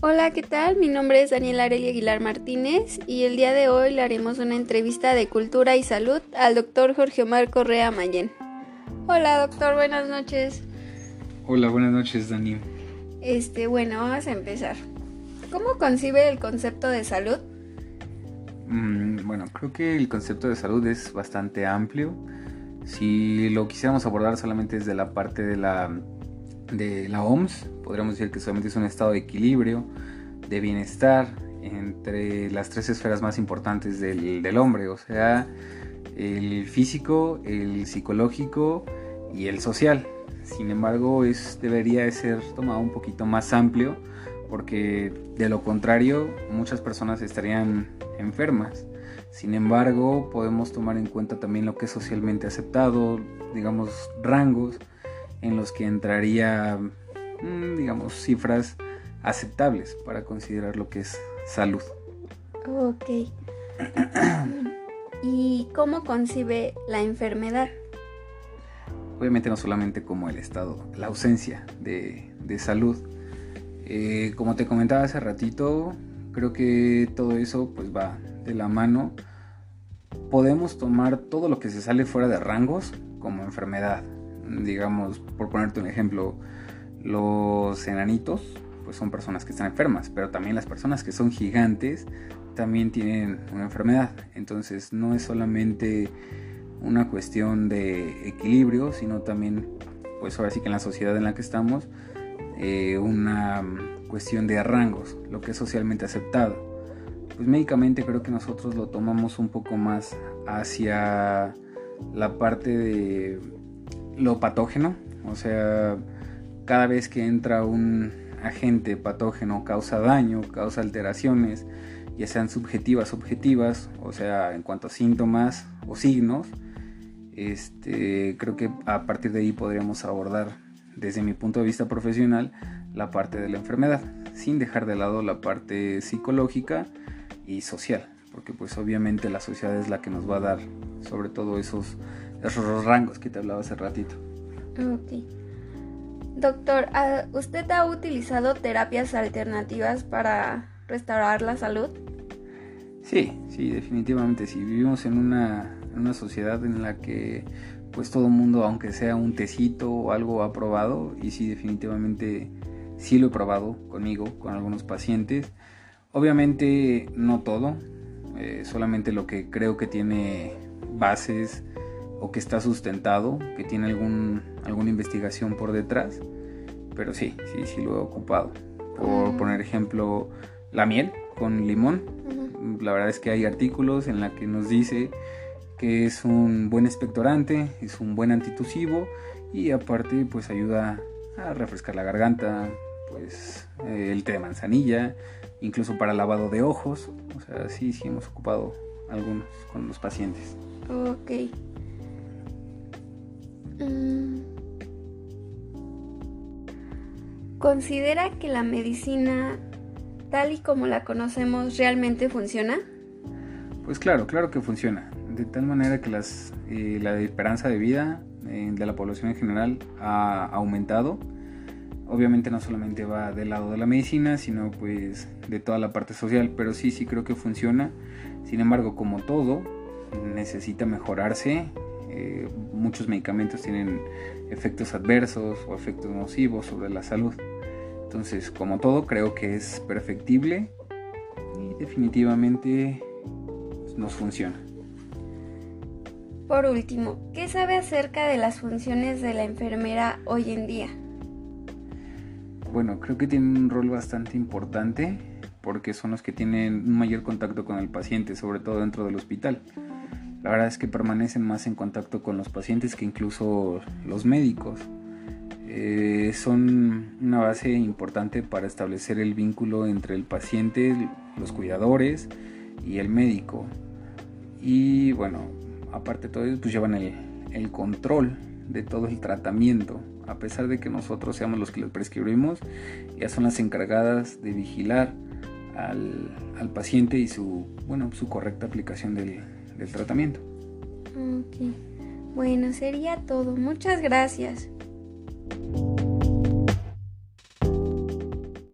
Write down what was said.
Hola, ¿qué tal? Mi nombre es Daniel Areli Aguilar Martínez y el día de hoy le haremos una entrevista de cultura y salud al doctor Jorge Omar Correa Mayen. Hola, doctor, buenas noches. Hola, buenas noches, Dani. Este, bueno, vamos a empezar. ¿Cómo concibe el concepto de salud? Mm, bueno, creo que el concepto de salud es bastante amplio. Si lo quisiéramos abordar solamente desde la parte de la de la OMS, podríamos decir que solamente es un estado de equilibrio, de bienestar entre las tres esferas más importantes del, del hombre, o sea, el físico, el psicológico y el social. Sin embargo, es, debería ser tomado un poquito más amplio porque de lo contrario muchas personas estarían enfermas. Sin embargo, podemos tomar en cuenta también lo que es socialmente aceptado, digamos, rangos en los que entraría, mm, digamos, cifras aceptables para considerar lo que es salud. Ok. ¿Y cómo concibe la enfermedad? Obviamente no solamente como el estado, la ausencia de, salud. Eh, como te comentaba hace ratito, creo que todo eso pues va de la mano. Podemos tomar todo lo que se sale fuera de rangos como enfermedad digamos, por ponerte un ejemplo, los enanitos, pues son personas que están enfermas, pero también las personas que son gigantes también tienen una enfermedad. Entonces no es solamente una cuestión de equilibrio, sino también, pues ahora sí que en la sociedad en la que estamos, eh, una cuestión de rangos, lo que es socialmente aceptado. Pues médicamente creo que nosotros lo tomamos un poco más hacia la parte de lo patógeno, o sea, cada vez que entra un agente patógeno causa daño, causa alteraciones, ya sean subjetivas, objetivas, o sea, en cuanto a síntomas o signos, este, creo que a partir de ahí podríamos abordar desde mi punto de vista profesional la parte de la enfermedad, sin dejar de lado la parte psicológica y social, porque pues obviamente la sociedad es la que nos va a dar sobre todo esos esos rangos que te hablaba hace ratito. Ok. Doctor, ¿usted ha utilizado terapias alternativas para restaurar la salud? Sí, sí, definitivamente. Sí, vivimos en una, en una sociedad en la que pues todo mundo, aunque sea un tecito o algo, ha probado. Y sí, definitivamente sí lo he probado conmigo, con algunos pacientes. Obviamente no todo, eh, solamente lo que creo que tiene bases o que está sustentado, que tiene algún, alguna investigación por detrás. Pero sí, sí, sí lo he ocupado. Por poner ejemplo, la miel con limón. La verdad es que hay artículos en la que nos dice que es un buen expectorante, es un buen antitusivo y aparte pues ayuda a refrescar la garganta, pues eh, el té de manzanilla, incluso para lavado de ojos. O sea, sí, sí hemos ocupado algunos con los pacientes. Ok. Mm. ¿Considera que la medicina tal y como la conocemos realmente funciona? Pues claro, claro que funciona. De tal manera que eh, la esperanza de vida eh, de la población en general ha aumentado. Obviamente no solamente va del lado de la medicina, sino pues de toda la parte social, pero sí, sí creo que funciona. Sin embargo, como todo, necesita mejorarse eh, muchos medicamentos tienen efectos adversos o efectos nocivos sobre la salud. Entonces, como todo, creo que es perfectible y definitivamente nos funciona. Por último, ¿qué sabe acerca de las funciones de la enfermera hoy en día? Bueno, creo que tienen un rol bastante importante porque son los que tienen un mayor contacto con el paciente, sobre todo dentro del hospital. La verdad es que permanecen más en contacto con los pacientes que incluso los médicos. Eh, son una base importante para establecer el vínculo entre el paciente, los cuidadores y el médico. Y bueno, aparte de todo eso, pues llevan el, el control de todo el tratamiento. A pesar de que nosotros seamos los que les prescribimos, ya son las encargadas de vigilar al, al paciente y su, bueno, su correcta aplicación del, del tratamiento. Ok. Bueno, sería todo. Muchas gracias.